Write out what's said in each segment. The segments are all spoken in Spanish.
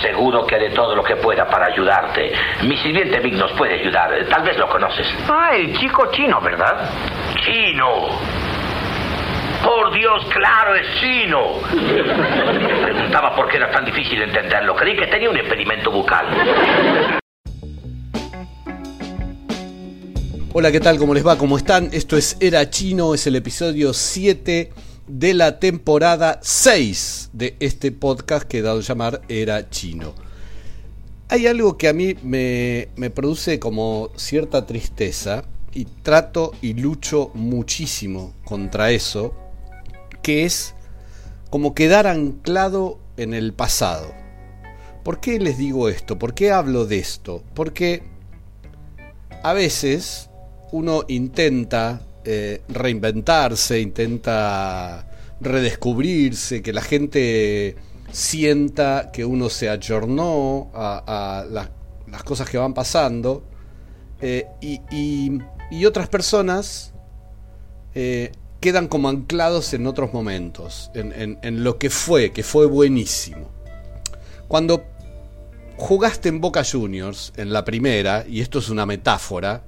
aseguro que haré todo lo que pueda para ayudarte. Mi sirviente Vic nos puede ayudar. Tal vez lo conoces. Ah, el chico chino, ¿verdad? ¡Chino! Por Dios, claro, es chino. Preguntaba por qué era tan difícil entenderlo. Creí que tenía un impedimento bucal. Hola, ¿qué tal? ¿Cómo les va? ¿Cómo están? Esto es Era Chino, es el episodio 7 de la temporada 6 de este podcast que he dado a llamar Era Chino. Hay algo que a mí me, me produce como cierta tristeza y trato y lucho muchísimo contra eso, que es como quedar anclado en el pasado. ¿Por qué les digo esto? ¿Por qué hablo de esto? Porque a veces uno intenta eh, reinventarse, intenta redescubrirse, que la gente sienta que uno se ayornó a, las cosas que van pasando eh, y, otras personas eh, quedan como anclados en otros momentos, en, en lo que fue, que fue buenísimo. Cuando jugaste en Boca Juniors, en la primera, y esto es una metáfora,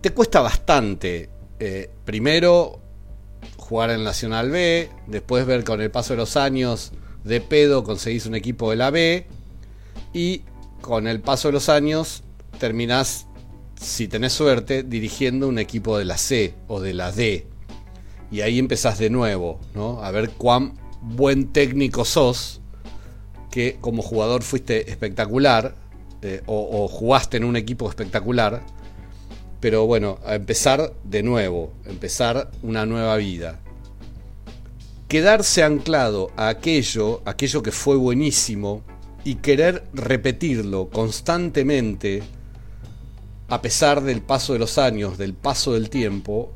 te cuesta bastante, eh, primero, jugar en Nacional B, después ver con el paso de los años de pedo conseguís un equipo de la B y con el paso de los años terminás, si tenés suerte, dirigiendo un equipo de la C o de la D. Y ahí empezás de nuevo, ¿no? A ver cuán buen técnico sos, que como jugador fuiste espectacular, eh, o jugaste en un equipo espectacular, pero bueno, a empezar de nuevo, empezar una nueva vida. Quedarse anclado a aquello, aquello que fue buenísimo, y querer repetirlo constantemente, a pesar del paso de los años, del paso del tiempo,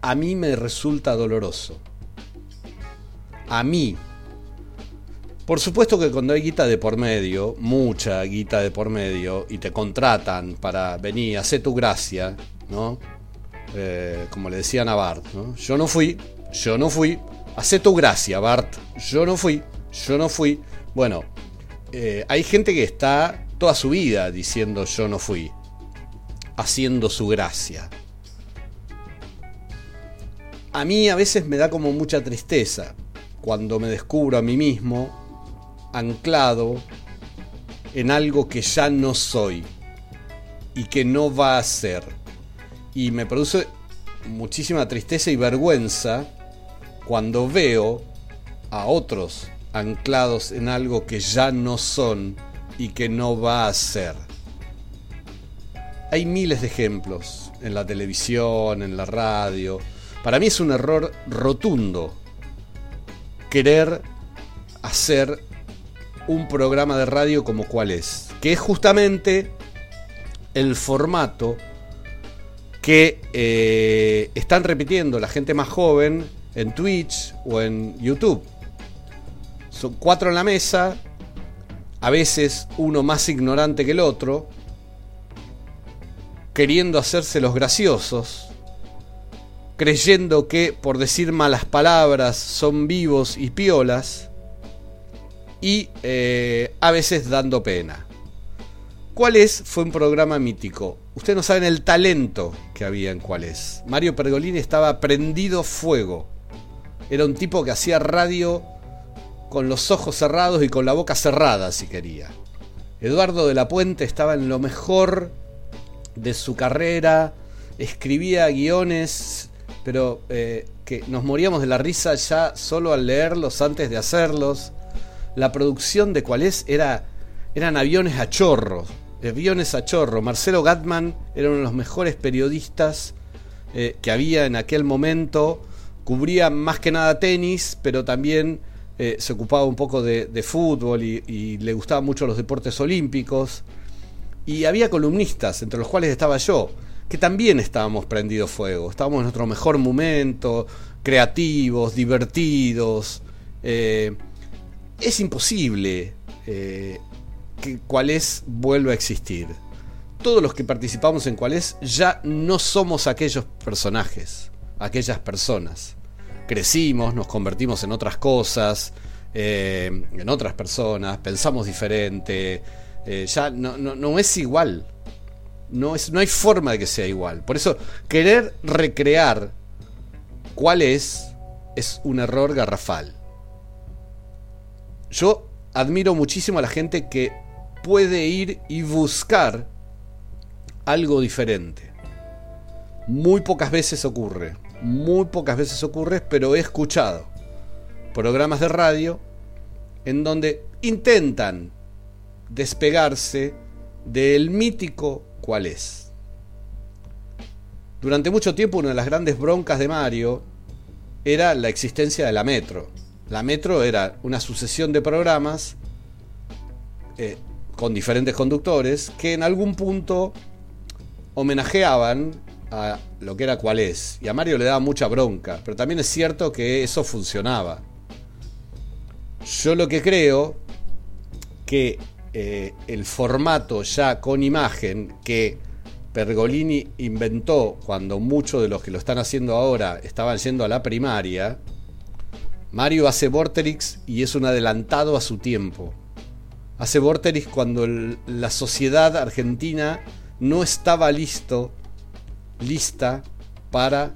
a mí me resulta doloroso. A mí, por supuesto que cuando hay guita de por medio, mucha guita de por medio, y te contratan para venir, hacer tu gracia, ¿no? Eh, como le decían a Bart, ¿no? Yo no fui, yo no fui, hace tu gracia, Bart, yo no fui, yo no fui. Bueno, eh, hay gente que está toda su vida diciendo yo no fui, haciendo su gracia. A mí a veces me da como mucha tristeza cuando me descubro a mí mismo anclado en algo que ya no soy y que no va a ser. Y me produce muchísima tristeza y vergüenza cuando veo a otros anclados en algo que ya no son y que no va a ser. Hay miles de ejemplos en la televisión, en la radio. Para mí es un error rotundo querer hacer un programa de radio como cuál es, que es justamente el formato que eh, están repitiendo la gente más joven en Twitch o en YouTube. Son cuatro en la mesa, a veces uno más ignorante que el otro, queriendo hacerse los graciosos, creyendo que por decir malas palabras son vivos y piolas, y eh, a veces dando pena. ¿Cuál es? Fue un programa mítico. Ustedes no saben el talento que había en cuál es. Mario Pergolini estaba prendido fuego. Era un tipo que hacía radio con los ojos cerrados y con la boca cerrada, si quería. Eduardo de la Puente estaba en lo mejor de su carrera, escribía guiones, pero eh, que nos moríamos de la risa ya solo al leerlos antes de hacerlos la producción de cuál es era, eran aviones a chorro, aviones a chorro. Marcelo Gatman era uno de los mejores periodistas eh, que había en aquel momento, cubría más que nada tenis, pero también eh, se ocupaba un poco de, fútbol y, le gustaban mucho los deportes olímpicos. Y había columnistas, entre los cuales estaba yo, que también estábamos prendidos fuego, estábamos en nuestro mejor momento, creativos, divertidos. Eh, es imposible eh, que Cuales vuelva a existir. Todos los que participamos en Cuales ya no somos aquellos personajes, aquellas personas. Crecimos, nos convertimos en otras cosas, eh, en otras personas, pensamos diferente, eh, ya no, es igual. No, es, no hay forma de que sea igual. Por eso, querer recrear cuál es, es un error garrafal. Yo admiro muchísimo a la gente que puede ir y buscar algo diferente. Muy pocas veces ocurre, muy pocas veces ocurre, pero he escuchado programas de radio en donde intentan despegarse del mítico cuál es. Durante mucho tiempo una de las grandes broncas de Mario era la existencia de la Metro. La Metro era una sucesión de programas eh, con diferentes conductores que en algún punto homenajeaban a lo que era cuál es. Y a Mario le daba mucha bronca, pero también es cierto que eso funcionaba. Yo lo que creo que eh, el formato ya con imagen que Pergolini inventó cuando muchos de los que lo están haciendo ahora estaban yendo a la primaria, Mario hace Vorterix y es un adelantado a su tiempo. Hace Vorterix cuando la sociedad argentina no estaba listo, lista para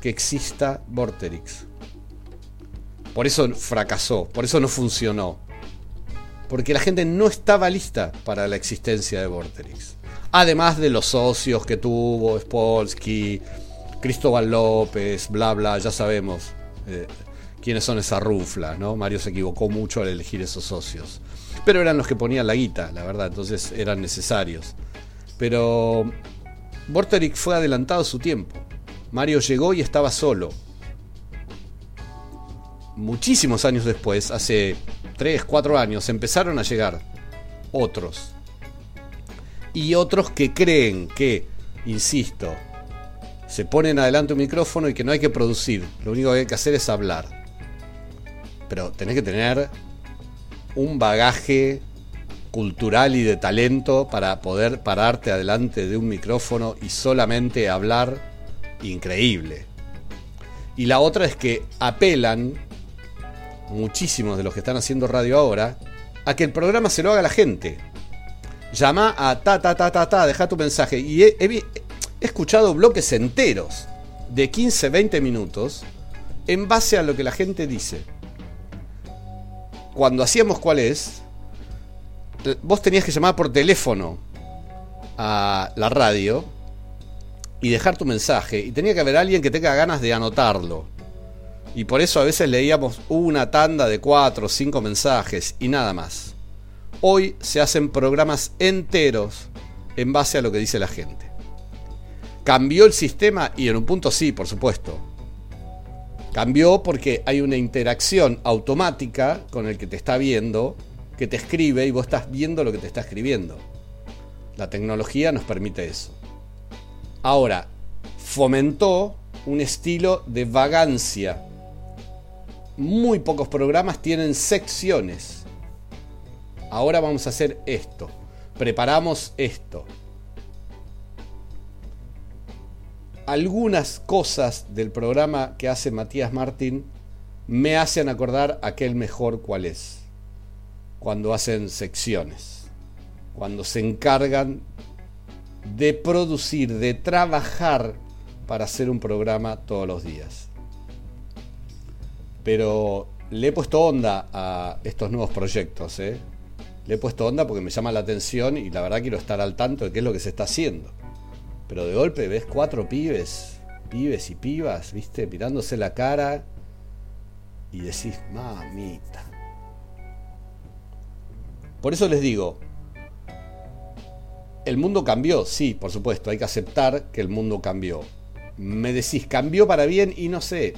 que exista Vorterix. Por eso fracasó, por eso no funcionó. Porque la gente no estaba lista para la existencia de Vorterix. Además de los socios que tuvo, Spolsky, Cristóbal López, bla, bla, ya sabemos eh, quiénes son esas ruflas, ¿no? Mario se equivocó mucho al elegir esos socios. Pero eran los que ponían la guita, la verdad, entonces eran necesarios. Pero Vorterix fue adelantado a su tiempo. Mario llegó y estaba solo muchísimos años después, hace 3, 4 años, empezaron a llegar otros. Y otros que creen que, insisto, se ponen adelante un micrófono y que no hay que producir, lo único que hay que hacer es hablar. Pero tenés que tener un bagaje cultural y de talento para poder pararte adelante de un micrófono y solamente hablar increíble. Y la otra es que apelan muchísimos de los que están haciendo radio ahora, a que el programa se lo haga la gente. Llama a ta ta ta ta ta, deja tu mensaje. Y he, escuchado bloques enteros de 15, 20 minutos en base a lo que la gente dice. Cuando hacíamos cuál es, vos tenías que llamar por teléfono a la radio y dejar tu mensaje. Y tenía que haber alguien que tenga ganas de anotarlo. Y por eso a veces leíamos una tanda de cuatro o cinco mensajes y nada más. Hoy se hacen programas enteros en base a lo que dice la gente. ¿Cambió el sistema? Y en un punto sí, por supuesto. Cambió porque hay una interacción automática con el que te está viendo, que te escribe y vos estás viendo lo que te está escribiendo. La tecnología nos permite eso. Ahora, fomentó un estilo de vagancia muy pocos programas tienen secciones. Ahora vamos a hacer esto. Preparamos esto. Algunas cosas del programa que hace Matías Martín me hacen acordar aquel mejor cuál es. Cuando hacen secciones. Cuando se encargan de producir, de trabajar para hacer un programa todos los días pero le he puesto onda a estos nuevos proyectos. ¿eh? Le he puesto onda porque me llama la atención y la verdad quiero estar al tanto de qué es lo que se está haciendo. Pero de golpe ves cuatro pibes, pibes y pibas, viste, mirándose la cara y decís, mamita. Por eso les digo, el mundo cambió, sí, por supuesto, hay que aceptar que el mundo cambió. Me decís, cambió para bien y no sé,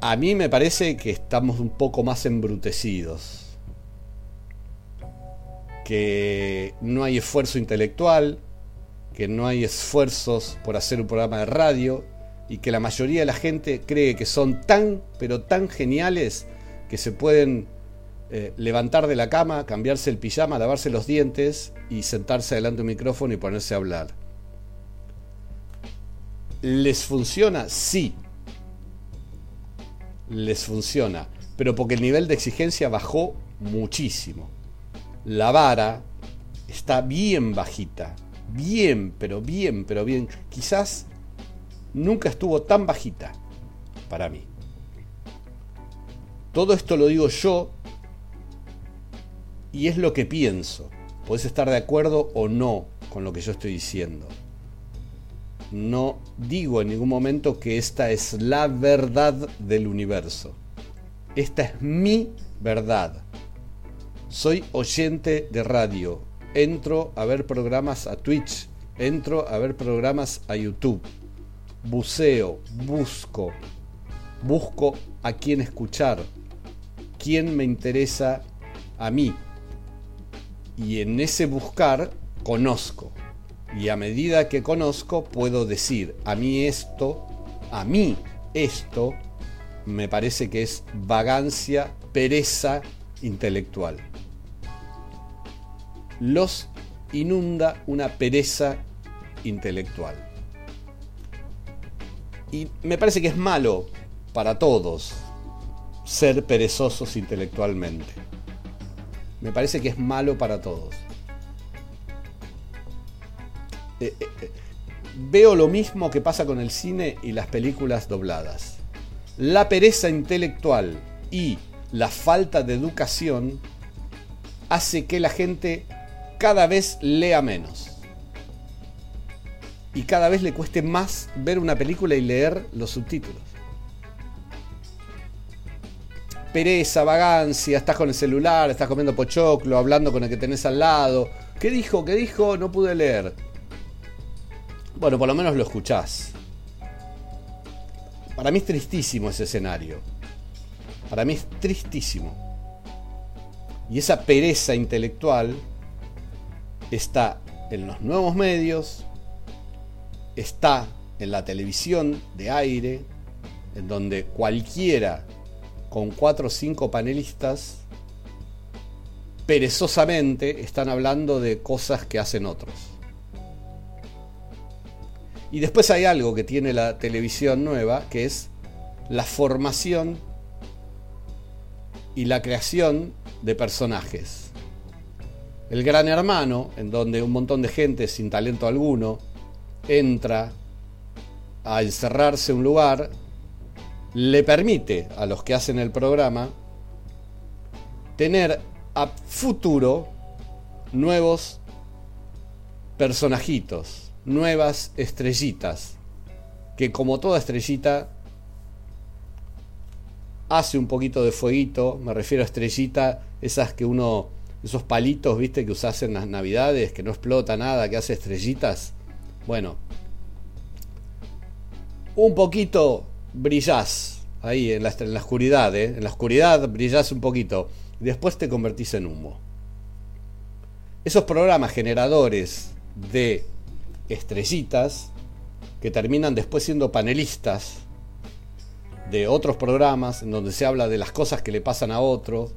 a mí me parece que estamos un poco más embrutecidos. Que no hay esfuerzo intelectual, que no hay esfuerzos por hacer un programa de radio y que la mayoría de la gente cree que son tan, pero tan geniales que se pueden eh, levantar de la cama, cambiarse el pijama, lavarse los dientes y sentarse delante de un micrófono y ponerse a hablar. ¿Les funciona? Sí les funciona. pero porque el nivel de exigencia bajó muchísimo. La vara está bien bajita, bien, pero bien, pero bien. Quizás nunca estuvo tan bajita para mí. Todo esto lo digo yo y es lo que pienso. Puedes estar de acuerdo o no con lo que yo estoy diciendo. No digo en ningún momento que esta es la verdad del universo. Esta es mi verdad. Soy oyente de radio. Entro a ver programas a Twitch. Entro a ver programas a YouTube. Buceo, busco. Busco a quién escuchar. Quién me interesa a mí. Y en ese buscar conozco. Y a medida que conozco puedo decir, a mí esto, a mí esto, me parece que es vagancia, pereza intelectual. Los inunda una pereza intelectual. Y me parece que es malo para todos ser perezosos intelectualmente. Me parece que es malo para todos. Eh, eh, eh, veo lo mismo que pasa con el cine y las películas dobladas. La pereza intelectual y la falta de educación hace que la gente cada vez lea menos. Y cada vez le cueste más ver una película y leer los subtítulos. Pereza, vagancia, estás con el celular, estás comiendo pochoclo, hablando con el que tenés al lado. ¿Qué dijo? ¿Qué dijo? No pude leer. Bueno, por lo menos lo escuchás. Para mí es tristísimo ese escenario. Para mí es tristísimo. Y esa pereza intelectual está en los nuevos medios, está en la televisión de aire, en donde cualquiera con cuatro o cinco panelistas perezosamente están hablando de cosas que hacen otros. Y después hay algo que tiene la televisión nueva, que es la formación y la creación de personajes. El Gran Hermano, en donde un montón de gente sin talento alguno entra a encerrarse en un lugar, le permite a los que hacen el programa tener a futuro nuevos personajitos, nuevas estrellitas, que como toda estrellita hace un poquito de fueguito, me refiero a estrellita, esas que uno, esos palitos, viste, que usas en las navidades, que no explota nada, que hace estrellitas. Bueno, un poquito brillás ahí en la, en la oscuridad, ¿eh? en la oscuridad brillás un poquito, y después te convertís en humo. Esos programas generadores de estrellitas que terminan después siendo panelistas de otros programas en donde se habla de las cosas que le pasan a otros,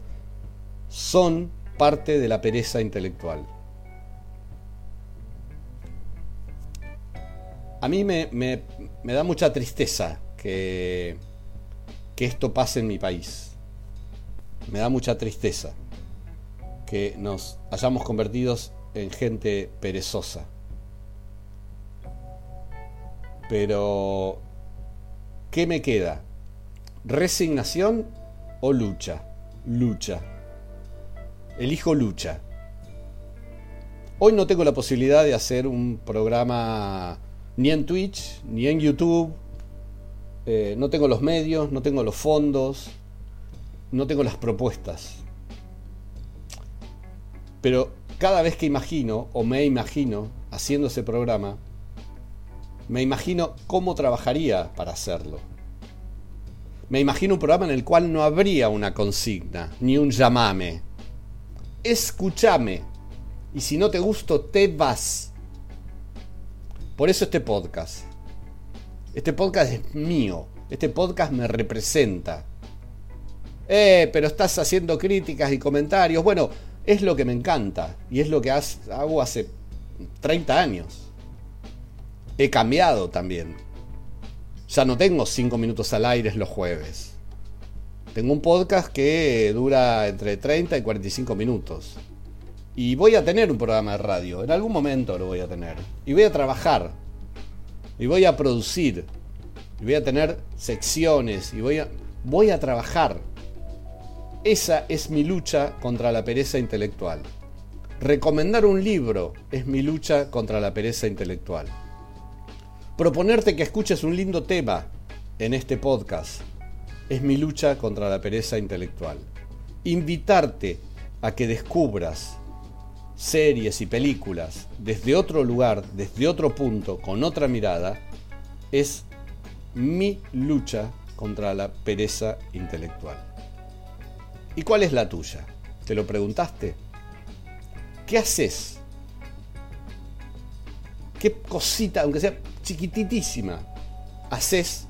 son parte de la pereza intelectual. A mí me, me, me da mucha tristeza que, que esto pase en mi país. Me da mucha tristeza que nos hayamos convertido en gente perezosa. Pero, ¿qué me queda? ¿Resignación o lucha? Lucha. Elijo lucha. Hoy no tengo la posibilidad de hacer un programa ni en Twitch, ni en YouTube. Eh, no tengo los medios, no tengo los fondos, no tengo las propuestas. Pero cada vez que imagino o me imagino haciendo ese programa, me imagino cómo trabajaría para hacerlo. Me imagino un programa en el cual no habría una consigna, ni un llamame. Escúchame. Y si no te gusto, te vas. Por eso este podcast. Este podcast es mío. Este podcast me representa. Eh, pero estás haciendo críticas y comentarios. Bueno, es lo que me encanta. Y es lo que hago hace 30 años. He cambiado también. Ya no tengo cinco minutos al aire los jueves. Tengo un podcast que dura entre 30 y 45 minutos. Y voy a tener un programa de radio. En algún momento lo voy a tener. Y voy a trabajar. Y voy a producir. Y voy a tener secciones. Y voy a, voy a trabajar. Esa es mi lucha contra la pereza intelectual. Recomendar un libro es mi lucha contra la pereza intelectual. Proponerte que escuches un lindo tema en este podcast es mi lucha contra la pereza intelectual. Invitarte a que descubras series y películas desde otro lugar, desde otro punto, con otra mirada, es mi lucha contra la pereza intelectual. ¿Y cuál es la tuya? ¿Te lo preguntaste? ¿Qué haces? ¿Qué cosita, aunque sea chiquititísima, haces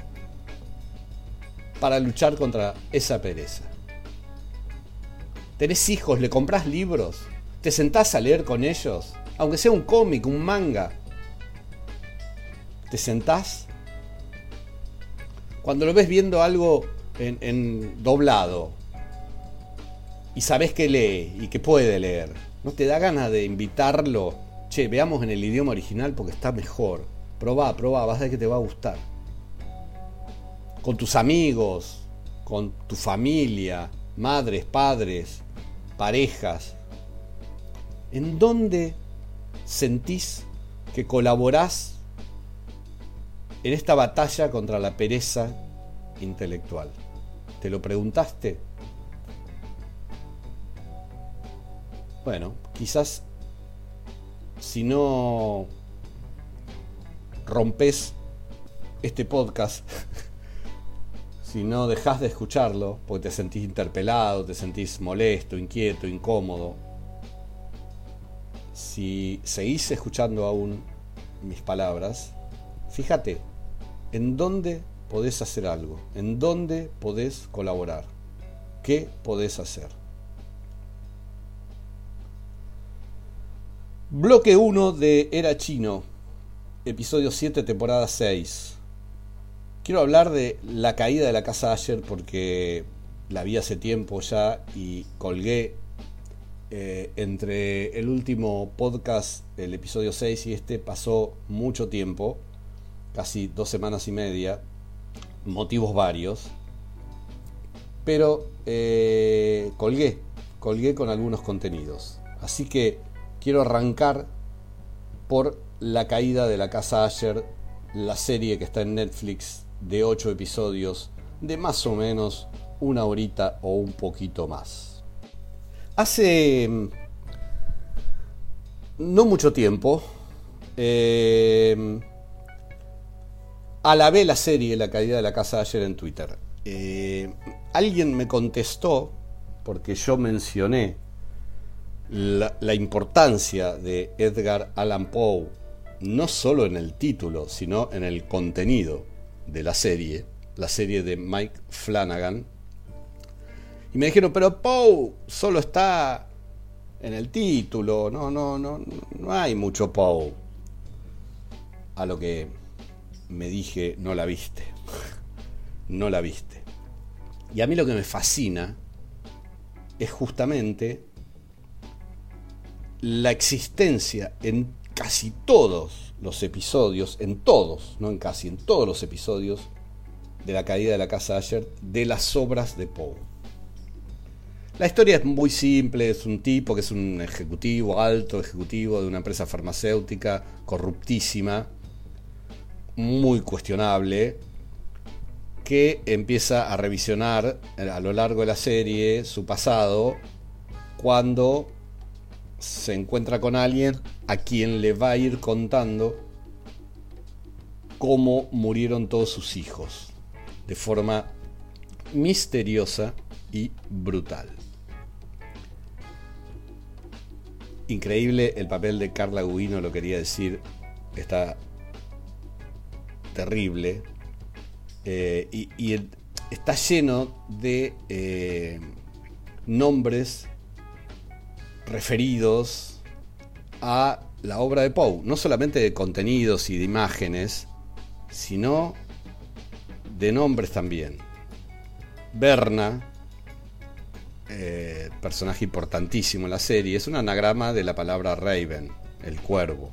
para luchar contra esa pereza? ¿Tenés hijos? ¿Le compras libros? ¿Te sentás a leer con ellos? Aunque sea un cómic, un manga. ¿Te sentás? Cuando lo ves viendo algo en, doblado y sabes que lee y que puede leer, ¿no te da ganas de invitarlo? Che, veamos en el idioma original porque está mejor. Probá, probá, vas a ver que te va a gustar. Con tus amigos, con tu familia, madres, padres, parejas, ¿En dónde sentís que colaborás en esta batalla contra la pereza intelectual? ¿Te lo preguntaste? Bueno, quizás si no rompes este podcast, si no dejas de escucharlo, porque te sentís interpelado, te sentís molesto, inquieto, incómodo, si seguís escuchando aún mis palabras, fíjate en dónde podés hacer algo, en dónde podés colaborar, qué podés hacer. Bloque 1 de Era Chino, episodio 7, temporada 6. Quiero hablar de la caída de la casa ayer porque la vi hace tiempo ya y colgué eh, entre el último podcast, el episodio 6 y este pasó mucho tiempo, casi dos semanas y media, motivos varios, pero eh, colgué, colgué con algunos contenidos. Así que quiero arrancar por la caída de la casa Asher, la serie que está en Netflix de 8 episodios de más o menos una horita o un poquito más. Hace mm, no mucho tiempo, eh, alabé la serie La caída de la casa ayer en Twitter. Eh, alguien me contestó, porque yo mencioné la, la, importancia de Edgar Allan Poe, no solo en el título, sino en el contenido de la serie, la serie de Mike Flanagan, y me dijeron, pero Poe solo está en el título, no, no, no, no hay mucho Poe. A lo que me dije, no la viste, no la viste. Y a mí lo que me fascina es justamente la existencia en casi todos los episodios, en todos, no en casi, en todos los episodios de la caída de la casa ayer, de las obras de Poe. La historia es muy simple, es un tipo que es un ejecutivo, alto ejecutivo de una empresa farmacéutica corruptísima, muy cuestionable, que empieza a revisionar a lo largo de la serie su pasado cuando se encuentra con alguien a quien le va a ir contando cómo murieron todos sus hijos de forma misteriosa y brutal. Increíble el papel de Carla Gugino, lo quería decir, está terrible. Eh, y, está lleno de eh, nombres referidos a la obra de Poe, no solamente de contenidos y de imágenes, sino de nombres también. Berna, eh, personaje importantísimo en la serie, es un anagrama de la palabra Raven, el cuervo.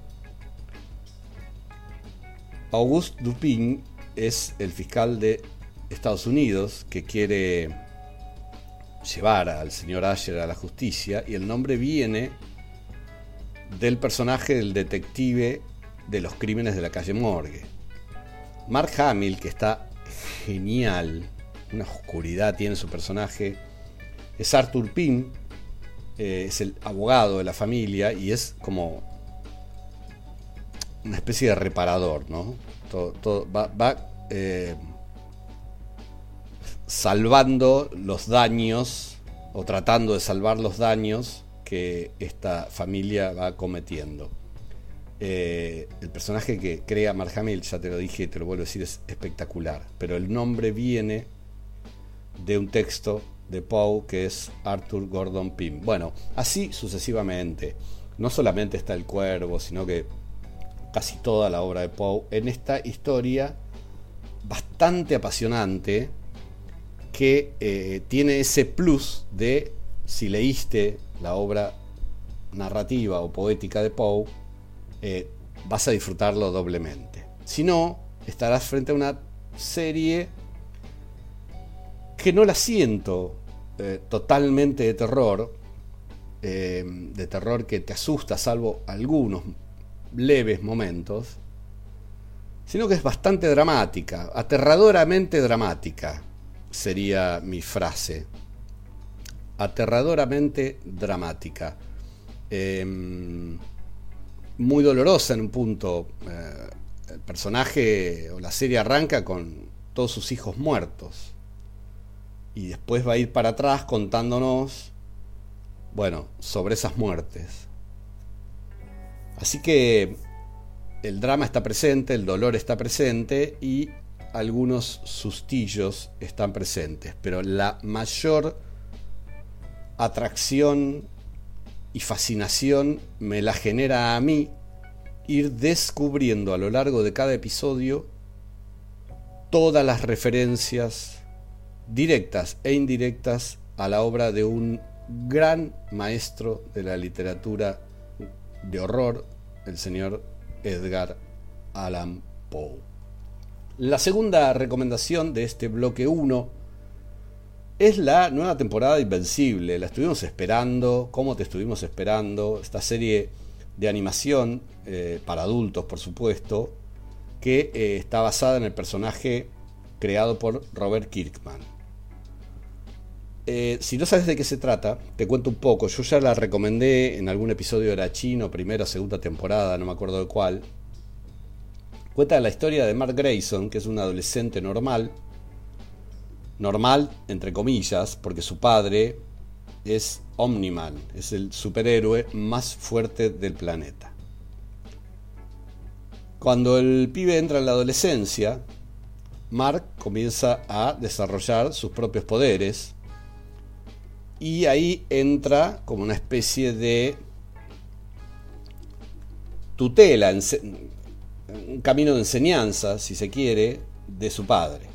Auguste Dupin es el fiscal de Estados Unidos que quiere llevar al señor Asher a la justicia y el nombre viene del personaje del detective de los crímenes de la calle Morgue. Mark Hamill, que está genial, una oscuridad tiene su personaje, es Arthur Pym, eh, es el abogado de la familia y es como una especie de reparador, ¿no? Todo, va, eh, salvando los daños o tratando de salvar los daños que esta familia va cometiendo. Eh, el personaje que crea Mark ya te lo dije, te lo vuelvo a decir, es espectacular. Pero el nombre viene de un texto de Poe que es Arthur Gordon Pym. Bueno, así sucesivamente. No solamente está el cuervo, sino que casi toda la obra de Poe en esta historia bastante apasionante que eh, tiene ese plus de si leíste la obra narrativa o poética de Poe, eh, vas a disfrutarlo doblemente. Si no, estarás frente a una serie que no la siento eh, totalmente de terror, de terror que te asusta, salvo algunos leves momentos, sino que es bastante dramática, aterradoramente dramática sería mi frase. Aterradoramente dramática. Em, muy dolorosa en un punto. Eh, el personaje o la serie arranca con todos sus hijos muertos. Y después va a ir para atrás contándonos, bueno, sobre esas muertes. Así que el drama está presente, el dolor está presente y algunos sustillos están presentes, pero la mayor atracción y fascinación me la genera a mí ir descubriendo a lo largo de cada episodio todas las referencias directas e indirectas a la obra de un gran maestro de la literatura de horror, el señor Edgar Allan Poe. La segunda recomendación de este bloque 1 es la nueva temporada de Invencible. La estuvimos esperando, ¿cómo te estuvimos esperando? Esta serie de animación eh, para adultos, por supuesto, que eh, está basada en el personaje creado por Robert Kirkman. Eh, si no sabes de qué se trata, te cuento un poco. Yo ya la recomendé en algún episodio de Chino, primera o segunda temporada, no me acuerdo de cuál. Cuenta la historia de Mark Grayson, que es un adolescente normal, normal entre comillas, porque su padre es Omniman, es el superhéroe más fuerte del planeta. Cuando el pibe entra en la adolescencia, Mark comienza a desarrollar sus propios poderes y ahí entra como una especie de tutela, un camino de enseñanza, si se quiere, de su padre.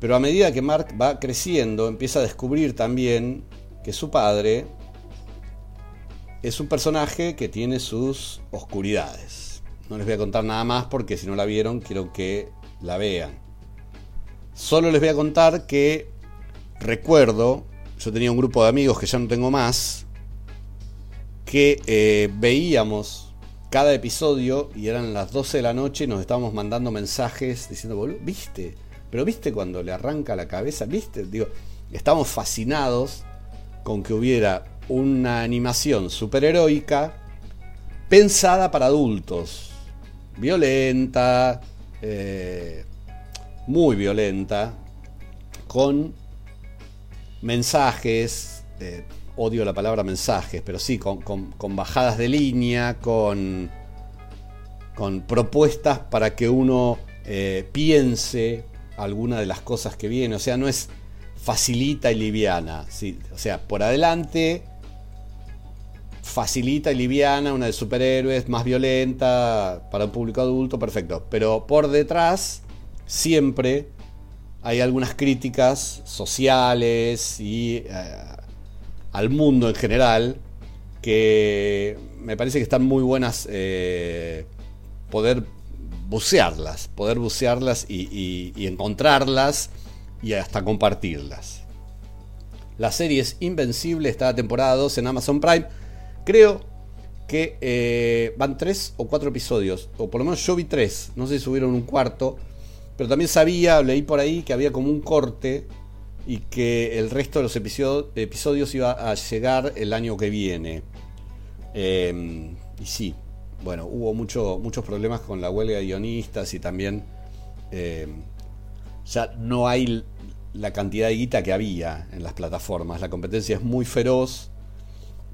Pero a medida que Mark va creciendo, empieza a descubrir también que su padre es un personaje que tiene sus oscuridades. No les voy a contar nada más porque si no la vieron quiero que la vean. Solo les voy a contar que recuerdo, yo tenía un grupo de amigos que ya no tengo más, que eh, veíamos cada episodio y eran las 12 de la noche nos estábamos mandando mensajes diciendo, ¿viste? Pero ¿viste cuando le arranca la cabeza? ¿Viste? Digo, estamos fascinados con que hubiera una animación superheroica pensada para adultos. Violenta, eh, muy violenta, con mensajes, eh, odio la palabra mensajes, pero sí, con, bajadas de línea, con, con propuestas para que uno eh, piense alguna de las cosas que viene. O sea, no es facilita y liviana. O sea, por adelante facilita y liviana, una de superhéroes, más violenta, para un público adulto, perfecto. Pero por detrás, siempre hay algunas críticas sociales y al mundo en general que me parece que están muy buenas poder bucearlas, poder bucearlas y, encontrarlas y hasta compartirlas. La serie es Invencible, está temporada 2 en Amazon Prime. Creo que eh, van tres o cuatro episodios, o por lo menos yo vi tres, no sé si subieron un cuarto, pero también sabía, leí por ahí que había como un corte y que el resto de los episodios, iba a llegar el año que viene. Em, y sí, bueno, hubo mucho, muchos problemas con la huelga de guionistas y también eh, ya no hay la cantidad de guita que había en las plataformas. La competencia es muy feroz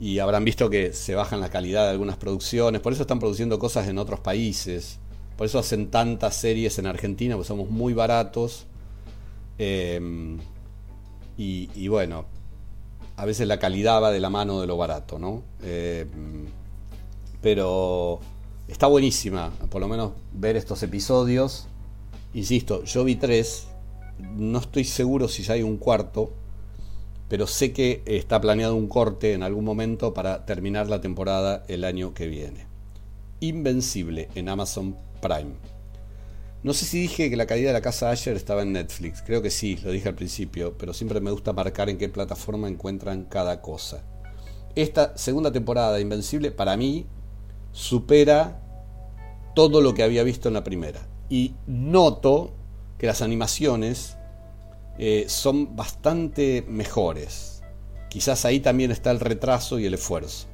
y habrán visto que se bajan la calidad de algunas producciones. Por eso están produciendo cosas en otros países. Por eso hacen tantas series en Argentina, porque somos muy baratos. Eh, y, bueno, a veces la calidad va de la mano de lo barato, ¿no? Eh, pero está buenísima, por lo menos ver estos episodios. Insisto, yo vi tres, no estoy seguro si ya hay un cuarto, pero sé que está planeado un corte en algún momento para terminar la temporada el año que viene. Invencible en Amazon Prime. No sé si dije que la caída de la casa Asher estaba en Netflix, creo que sí, lo dije al principio, pero siempre me gusta marcar en qué plataforma encuentran cada cosa. Esta segunda temporada de Invencible para mí supera todo lo que había visto en la primera. Y noto que las animaciones eh, son bastante mejores. Quizás ahí también está el retraso y el esfuerzo.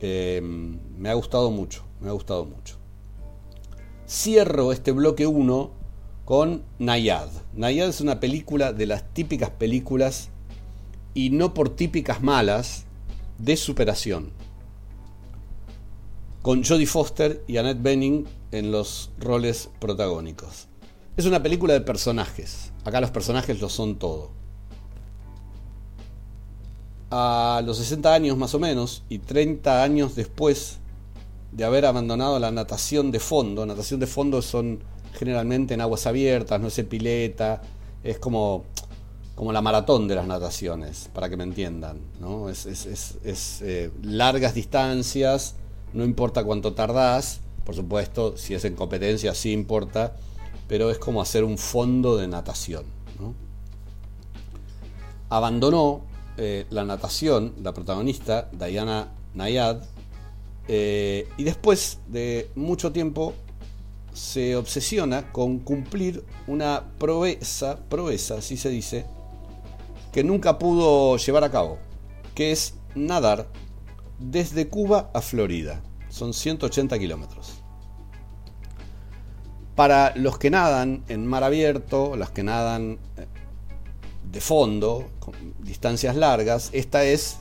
Eh, me ha gustado mucho, me ha gustado mucho. Cierro este bloque 1 con Nayad. Nayad es una película de las típicas películas, y no por típicas malas, de superación con Jodie Foster y Annette Bening en los roles protagónicos. Es una película de personajes. Acá los personajes lo son todo. A los 60 años más o menos y 30 años después de haber abandonado la natación de fondo, natación de fondo son generalmente en aguas abiertas, no es pileta, es como, como la maratón de las nataciones, para que me entiendan. ¿no? Es, eh, largas distancias no importa cuánto tardás, por supuesto, si es en competencia sí importa, pero es como hacer un fondo de natación. Abandonó eh, la natación, la protagonista, Diana Nayad, eh, y después de mucho tiempo se obsesiona con cumplir una proeza, proeza, así se dice, que nunca pudo llevar a cabo, que es nadar desde Cuba a Florida. Son 180 kilómetros. Para los que nadan en mar abierto, los que nadan eh, de fondo, con distancias largas, esta es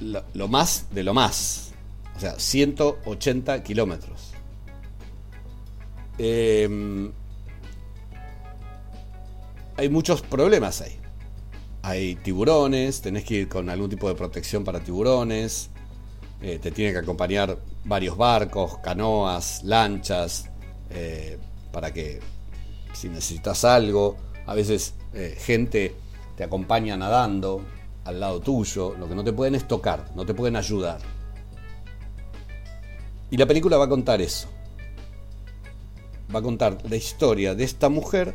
lo, más de lo más. O sea, 180 kilómetros. Em, hay muchos problemas ahí hay tiburones, tenés que ir con algún tipo de protección para tiburones, eh, te tienen que acompañar varios barcos, canoas, lanchas, eh, para que si necesitas algo, a veces eh, gente te acompaña nadando al lado tuyo, lo que no te pueden es tocar, no te pueden ayudar. Y la película va a contar eso. Va a contar la historia de esta mujer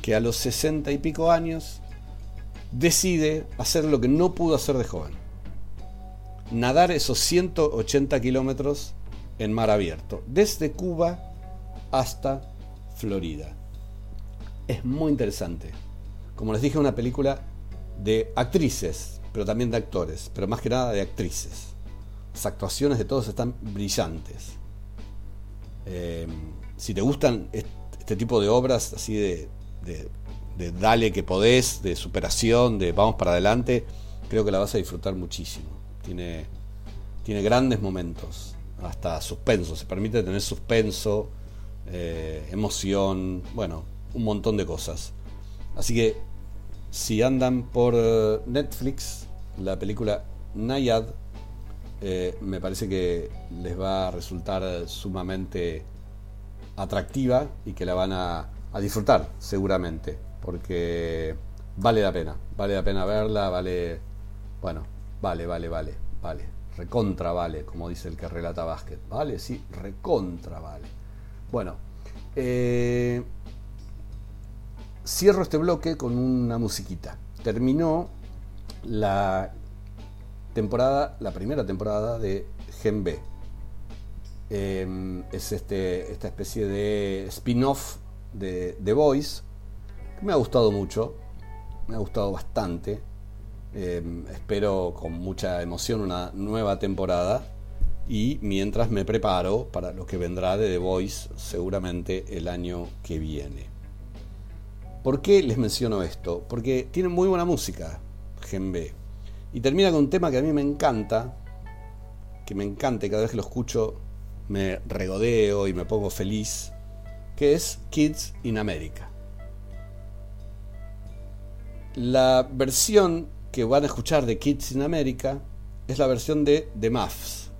que a los sesenta y pico años decide hacer lo que no pudo hacer de joven. Nadar esos 180 kilómetros en mar abierto, desde Cuba hasta Florida. Es muy interesante. Como les dije, una película de actrices, pero también de actores, pero más que nada de actrices. Las actuaciones de todos están brillantes. Eh, si te gustan este tipo de obras así de de dale que podés, de superación, de vamos para adelante, creo que la vas a disfrutar muchísimo. Tiene, tiene grandes momentos, hasta suspenso, se permite tener suspenso, eh, emoción, bueno, un montón de cosas. Así que si andan por eh, Netflix, la película Nayad, eh, me parece que les va a resultar sumamente atractiva y que la van a a disfrutar seguramente, porque vale la pena, vale la pena verla, vale, bueno, vale, vale, vale, vale, recontra vale, como dice el que relata básquet, vale, sí, recontra vale. Bueno, eh, cierro este bloque con una musiquita. Terminó la temporada, la primera temporada de Gen B. Em, es este, esta especie de spin-off de The Voice. Que me ha gustado mucho, me ha gustado bastante. Em, espero con mucha emoción una nueva temporada. Y mientras me preparo para lo que vendrá de The Voice seguramente el año que viene. ¿Por qué les menciono esto? Porque tiene muy buena música, Gen B. Y termina con un tema que a mí me encanta, que me encanta y cada vez que lo escucho me regodeo y me pongo feliz, que es Kids in America. La versión que van a escuchar de Kids in America es la versión de The Muffs,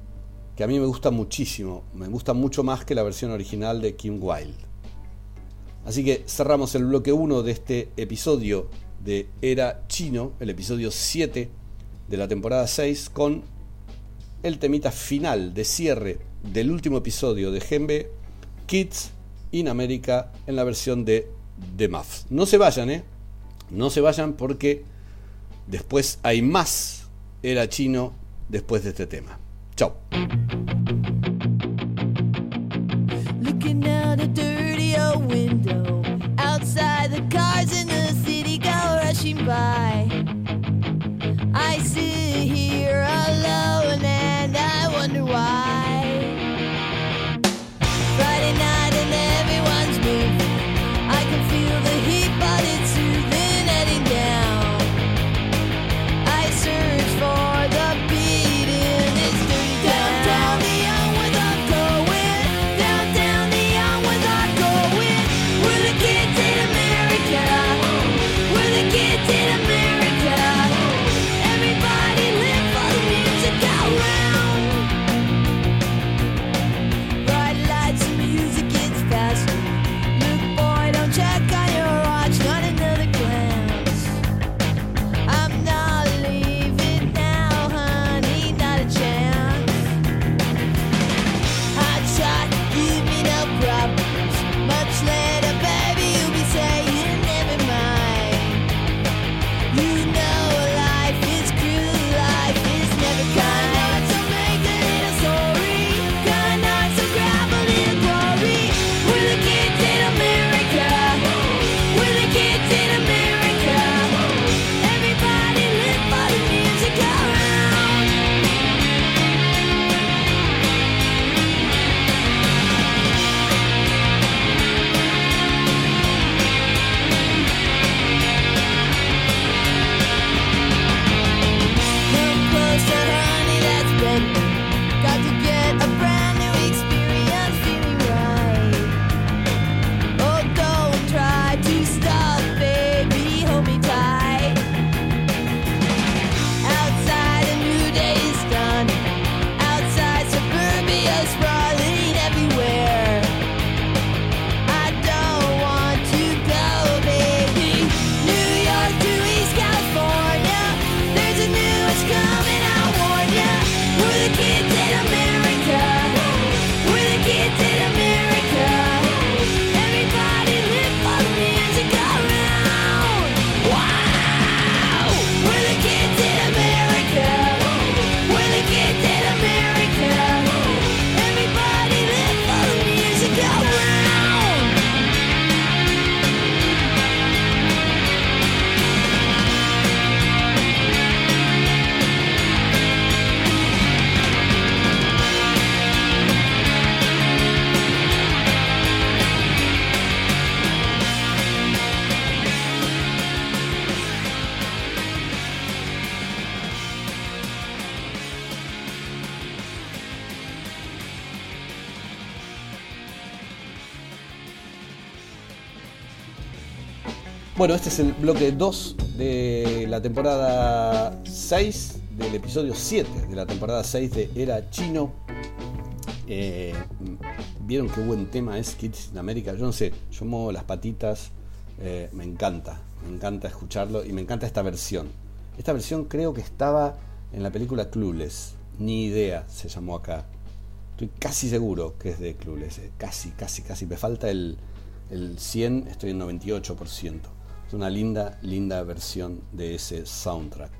que a mí me gusta muchísimo, me gusta mucho más que la versión original de Kim Wilde. Así que cerramos el bloque 1 de este episodio de Era Chino, el episodio 7 de la temporada 6, con el temita final de cierre del último episodio de Gembe, Kids in America, en la versión de The Muffs. No se vayan, ¿eh? No se vayan porque después hay más Era Chino después de este tema. Chao. Bueno, este es el bloque 2 de la temporada 6, del episodio 7 de la temporada 6 de Era Chino. Eh, ¿Vieron qué buen tema es Kids in America? Yo no sé, yo muevo las patitas, eh, me encanta, me encanta escucharlo y me encanta esta versión. Esta versión creo que estaba en la película Clueless, ni idea se llamó acá. Estoy casi seguro que es de Clueless, eh, casi, casi, casi. Me falta el, el 100, estoy en 98%. Es una linda, linda versión de ese soundtrack.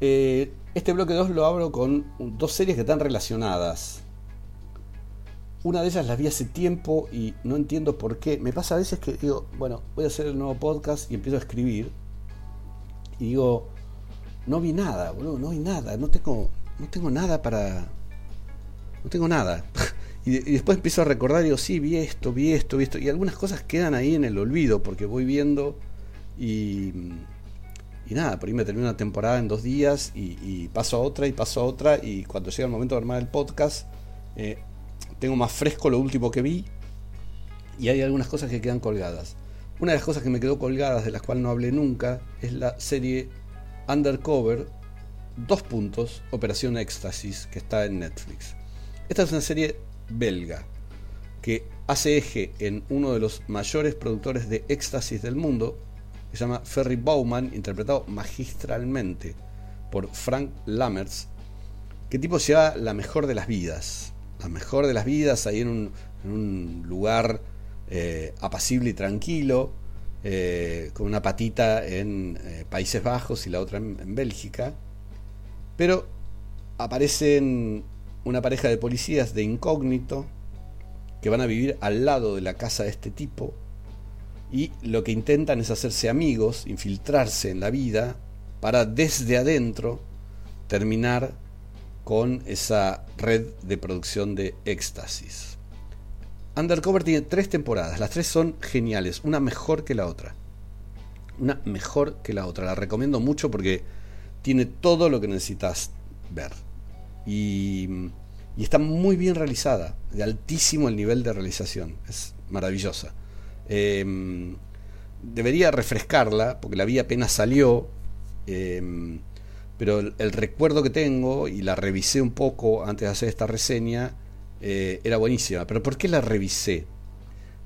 Eh, este bloque 2 lo abro con dos series que están relacionadas. Una de ellas las vi hace tiempo y no entiendo por qué. Me pasa a veces que digo, bueno, voy a hacer el nuevo podcast y empiezo a escribir. Y digo, no vi nada, boludo, no vi nada. No tengo, no tengo nada para. No tengo nada. Y, y después empiezo a recordar digo, sí, vi esto, vi esto, vi esto. Y algunas cosas quedan ahí en el olvido porque voy viendo y. Nada, por ahí me termino una temporada en dos días y, y paso a otra y paso a otra. Y cuando llega el momento de armar el podcast, eh, tengo más fresco lo último que vi y hay algunas cosas que quedan colgadas. Una de las cosas que me quedó colgadas, de las cuales no hablé nunca, es la serie Undercover, dos puntos, Operación Éxtasis, que está en Netflix. Esta es una serie belga que hace eje en uno de los mayores productores de éxtasis del mundo, que se llama Ferry Bowman, interpretado magistralmente por Frank Lammers, que tipo lleva la mejor de las vidas, la mejor de las vidas ahí en un, en un lugar eh, apacible y tranquilo, eh, con una patita en eh, Países Bajos y la otra en, en Bélgica, pero aparecen una pareja de policías de incógnito que van a vivir al lado de la casa de este tipo y lo que intentan es hacerse amigos, infiltrarse en la vida para desde adentro terminar con esa red de producción de éxtasis. Undercover tiene tres temporadas, las tres son geniales, una mejor que la otra. Una mejor que la otra, la recomiendo mucho porque tiene todo lo que necesitas ver. Y, está muy bien realizada, de altísimo el nivel de realización, es maravillosa. Eh, debería refrescarla, porque la vi apenas salió, eh, pero el, el, recuerdo que tengo, y la revisé un poco antes de hacer esta reseña, eh, era buenísima. Pero ¿por qué la revisé?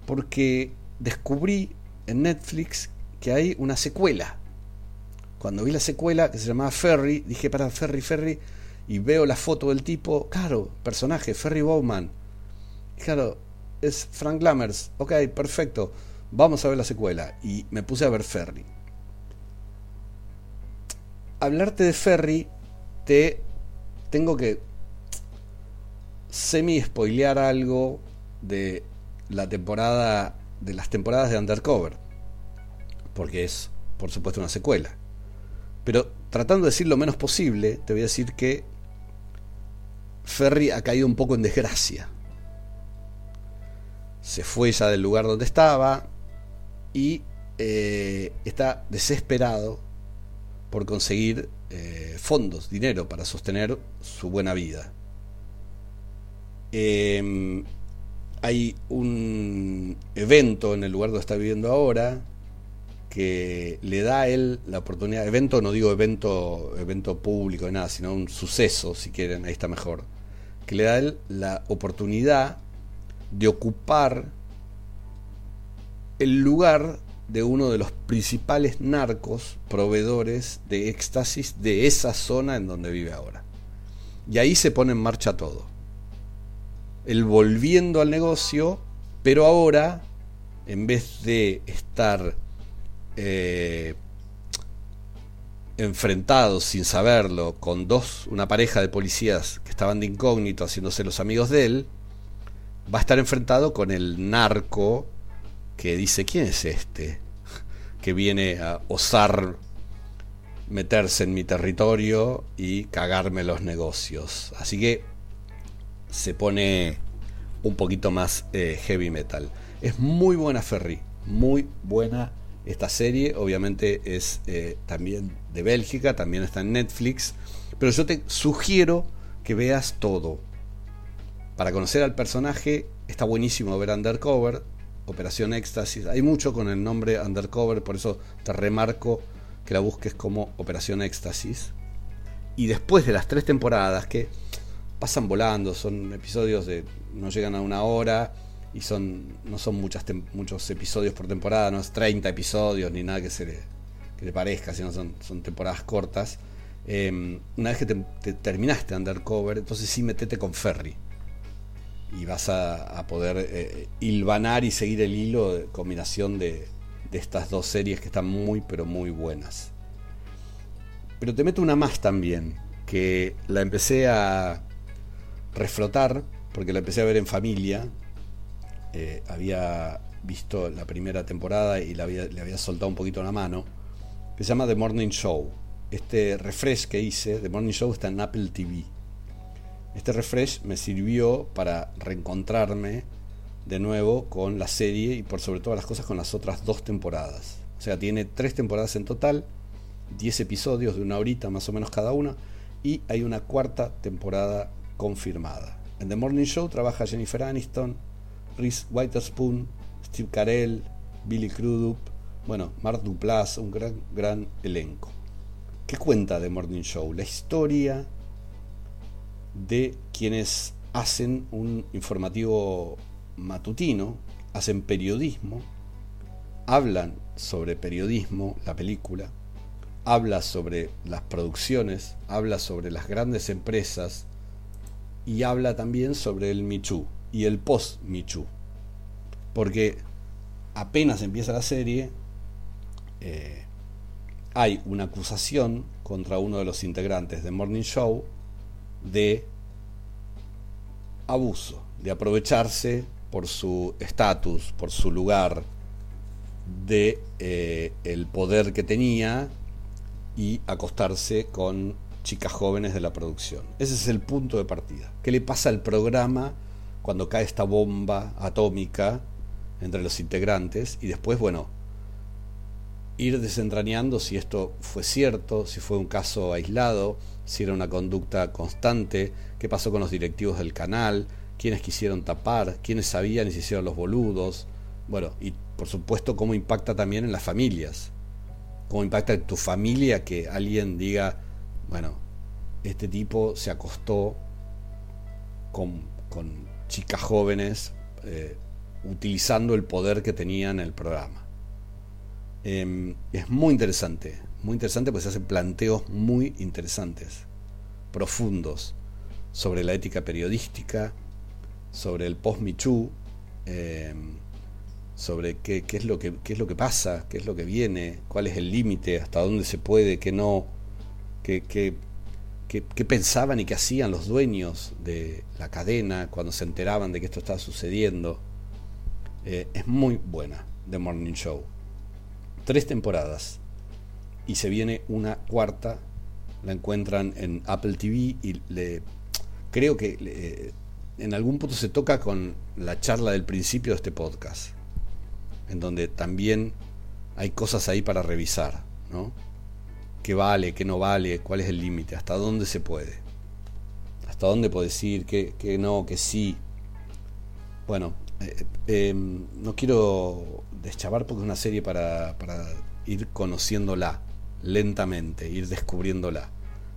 Porque descubrí en Netflix que hay una secuela. Cuando vi la secuela, que se llamaba Ferry, dije, para Ferry, Ferry, y veo la foto del tipo, claro, personaje, Ferry Bowman. Claro, es Frank Lammers. Ok, perfecto. Vamos a ver la secuela. Y me puse a ver Ferry. Hablarte de Ferry, te tengo que semi-spoilear algo de la temporada, de las temporadas de Undercover. Porque es, por supuesto, una secuela. Pero tratando de decir lo menos posible, te voy a decir que Ferry ha caído un poco en desgracia. Se fue ya del lugar donde estaba y eh, está desesperado por conseguir eh, fondos, dinero para sostener su buena vida. Eh, hay un evento en el lugar donde está viviendo ahora que le da a él la oportunidad, evento no digo evento, evento público, nada, sino un suceso, si quieren, ahí está mejor, que le da a él la oportunidad de ocupar el lugar de uno de los principales narcos proveedores de éxtasis de esa zona en donde vive ahora. Y ahí se pone en marcha todo. Él volviendo al negocio, pero ahora, en vez de estar eh, enfrentados sin saberlo con dos, una pareja de policías que estaban de incógnito haciéndose los amigos de él, va a estar enfrentado con el narco que dice, ¿quién es este? Que viene a osar meterse en mi territorio y cagarme los negocios. Así que se pone un poquito más eh, heavy metal. Es muy buena Ferry, muy buena esta serie. Obviamente es eh, también de Bélgica, también está en Netflix. Pero yo te sugiero que veas todo. Para conocer al personaje está buenísimo ver Undercover, Operación Éxtasis. Hay mucho con el nombre Undercover, por eso te remarco que la busques como Operación Éxtasis. Y después de las tres temporadas, que pasan volando, son episodios de no llegan a una hora y son no son muchas muchos episodios por temporada, no es 30 episodios ni nada que se le, que le parezca, sino son, son temporadas cortas. Eh, una vez que te, te terminaste Undercover, entonces sí metete con Ferry y vas a, poder eh, hilvanar y seguir el hilo de combinación de, de estas dos series que están muy pero muy buenas. Pero te meto una más también, que la empecé a reflotar, porque la empecé a ver en familia. Eh, había visto la primera temporada y le había soltado un poquito la mano, se llama The Morning Show. Este refresh que hice, The Morning Show, está en Apple TV. Este refresh me sirvió para reencontrarme de nuevo con la serie y por sobre todas las cosas con las otras dos temporadas. O sea, tiene tres temporadas en total, 10 episodios de una horita más o menos cada una, y hay una cuarta temporada confirmada. En The Morning Show trabaja Jennifer Aniston, Reese Witherspoon, Steve Carell, Billy Crudup, bueno, Mark Duplass, un gran, gran elenco. ¿Qué cuenta The Morning Show? La historia de quienes hacen un informativo matutino, hacen periodismo, hablan sobre periodismo, la película, habla sobre las producciones, habla sobre las grandes empresas y habla también sobre el Michu y el post Michu. Porque apenas empieza la serie, eh, hay una acusación contra uno de los integrantes de Morning Show de abuso, de aprovecharse por su estatus, por su lugar, de eh, el poder que tenía y acostarse con chicas jóvenes de la producción. Ese es el punto de partida. ¿Qué le pasa al programa cuando cae esta bomba atómica entre los integrantes? Y después, bueno, ir desentrañando si esto fue cierto, si fue un caso aislado, si era una conducta constante, qué pasó con los directivos del canal, quiénes quisieron tapar, quiénes sabían y se hicieron los boludos. Bueno, y por supuesto cómo impacta también en las familias. Cómo impacta en tu familia que alguien diga, bueno, este tipo se acostó con, chicas jóvenes eh, utilizando el poder que tenía en el programa. Eh, es muy interesante, muy interesante porque se hacen planteos muy interesantes, profundos, sobre la ética periodística, sobre el post-Michu, eh, sobre qué, es lo que, qué es lo que pasa, qué es lo que viene, cuál es el límite, hasta dónde se puede, qué no, qué, qué pensaban y qué hacían los dueños de la cadena cuando se enteraban de que esto estaba sucediendo. Eh, es muy buena, The Morning Show. Tres temporadas y se viene una cuarta, la encuentran en Apple TV y le creo que en algún punto se toca con la charla del principio de este podcast, en donde también hay cosas ahí para revisar, ¿no? ¿Qué vale, qué no vale, cuál es el límite, hasta dónde se puede? ¿Hasta dónde puedes ir, qué, qué no, qué sí? Bueno, eh, eh, no quiero deschavar porque es una serie para, para ir conociéndola lentamente, ir descubriéndola.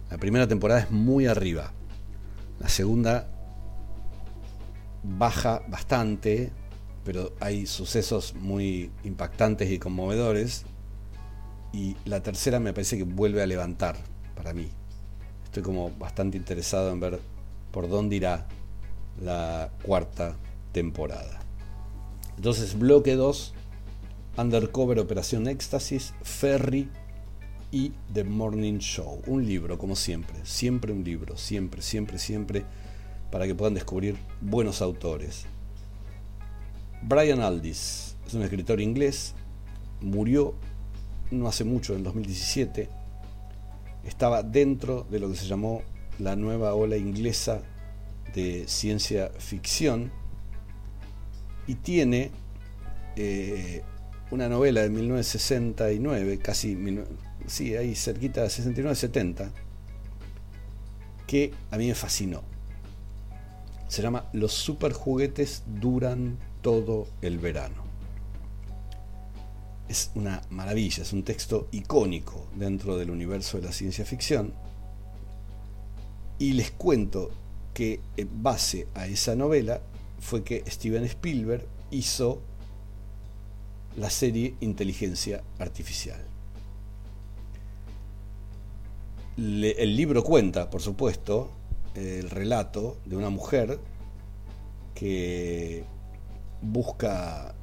La primera temporada es muy arriba, la segunda baja bastante, pero hay sucesos muy impactantes y conmovedores. Y la tercera me parece que vuelve a levantar para mí. Estoy como bastante interesado en ver por dónde irá la cuarta temporada. Entonces, bloque 2, Undercover Operación Éxtasis, Ferry y The Morning Show. Un libro, como siempre. Siempre un libro. Siempre, siempre, siempre. Para que puedan descubrir buenos autores. Brian Aldiss es un escritor inglés. Murió no hace mucho, en 2017. Estaba dentro de lo que se llamó la nueva ola inglesa de ciencia ficción. Y tiene eh, una novela de 1969, casi, sí, ahí cerquita de 69-70, que a mí me fascinó. Se llama Los superjuguetes duran todo el verano. Es una maravilla, es un texto icónico dentro del universo de la ciencia ficción. Y les cuento que en base a esa novela fue que Steven Spielberg hizo la serie Inteligencia Artificial. El libro cuenta, por supuesto, el relato de una mujer que busca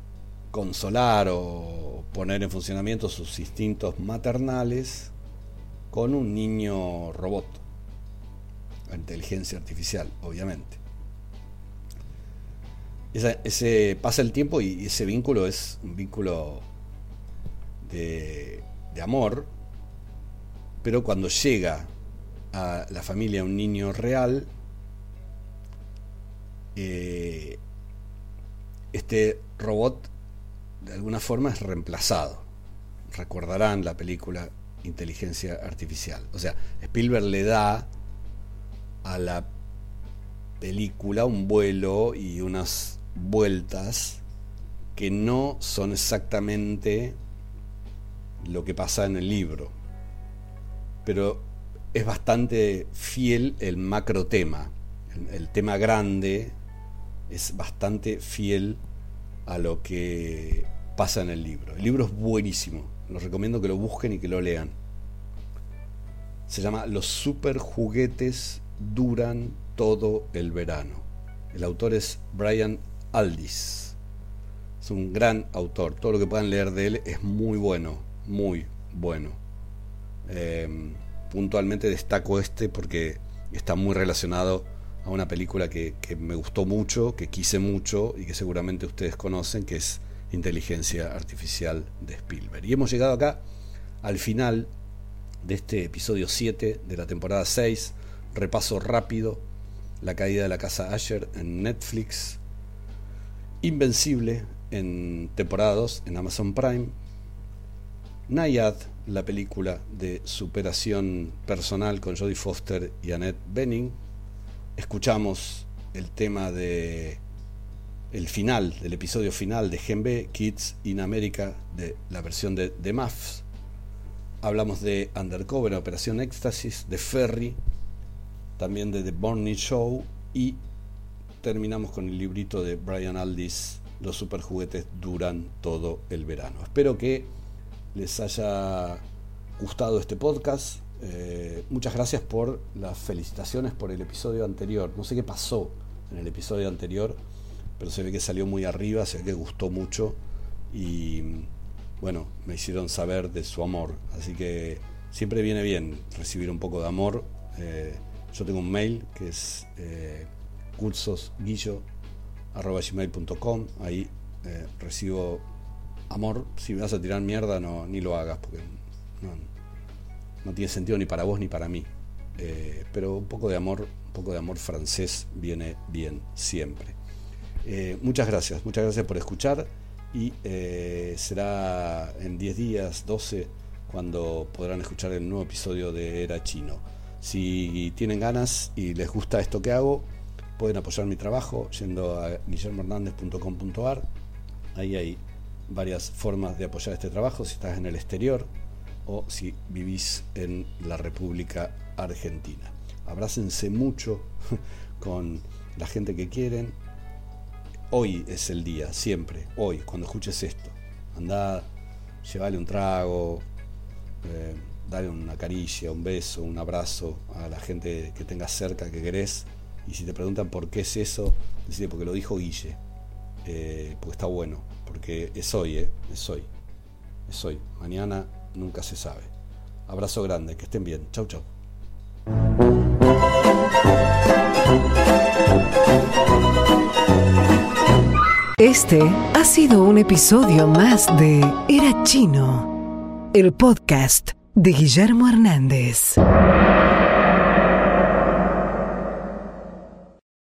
consolar o poner en funcionamiento sus instintos maternales con un niño robot, inteligencia artificial, obviamente. Ese pasa el tiempo y ese vínculo es un vínculo de, de amor, pero cuando llega a la familia un niño real, eh, este robot de alguna forma es reemplazado. Recordarán la película Inteligencia Artificial. O sea, Spielberg le da a la película un vuelo y unas vueltas que no son exactamente lo que pasa en el libro. Pero es bastante fiel el macro tema. El, el tema grande es bastante fiel a lo que pasa en el libro. El libro es buenísimo. Los recomiendo que lo busquen y que lo lean. Se llama Los super juguetes duran todo el verano. El autor es Brian Aldiss. Es un gran autor. Todo lo que puedan leer de él es muy bueno. Muy bueno. Eh, puntualmente destaco este porque está muy relacionado a una película que, que me gustó mucho, que quise mucho y que seguramente ustedes conocen, que es Inteligencia Artificial de Spielberg. Y hemos llegado acá al final de este episodio 7 de la temporada 6. Repaso rápido. La caída de la casa Asher en Netflix. Invencible en temporada 2 en Amazon Prime. Nayad, la película de superación personal con Jodie Foster y Annette Bening. Escuchamos el tema de el final, del episodio final de Gen B, Kids in America, de la versión de The Muffs. Hablamos de Undercover, Operación Éxtasis, de Ferry, también de The Borny Show y terminamos con el librito de Brian Aldiss, Los superjuguetes duran todo el verano. Espero que les haya gustado este podcast. Eh, muchas gracias por las felicitaciones por el episodio anterior. No sé qué pasó en el episodio anterior, pero se ve que salió muy arriba, se ve que gustó mucho y bueno, me hicieron saber de su amor. Así que siempre viene bien recibir un poco de amor. Eh, yo tengo un mail que es eh, cursosguillo.gmail.com. Ahí eh, recibo amor. Si me vas a tirar mierda, no, ni lo hagas, porque no, no tiene sentido ni para vos ni para mí. Eh, pero un poco de amor, un poco de amor francés viene bien siempre. Eh, muchas gracias, muchas gracias por escuchar y será en 10 días, 12, cuando podrán escuchar el nuevo episodio de Era Chino. Si tienen ganas y les gusta esto que hago, pueden apoyar mi trabajo yendo a guillermohernandez.com.ar. Ahí hay varias formas de apoyar este trabajo si estás en el exterior o si vivís en la República Argentina. Abrácense mucho con la gente que quieren. Hoy es el día, siempre, hoy, cuando escuches esto. Andá, llevale un trago, eh, dale una caricia, un beso, un abrazo a la gente que tengas cerca, que querés. Y si te preguntan por qué es eso, decirle porque lo dijo Guille. Eh, porque está bueno, porque es hoy, eh, es hoy. Es hoy. Mañana nunca se sabe. Abrazo grande, que estén bien. Chau, chau. Este ha sido un episodio más de Era Chino, el podcast de Guillermo Hernández.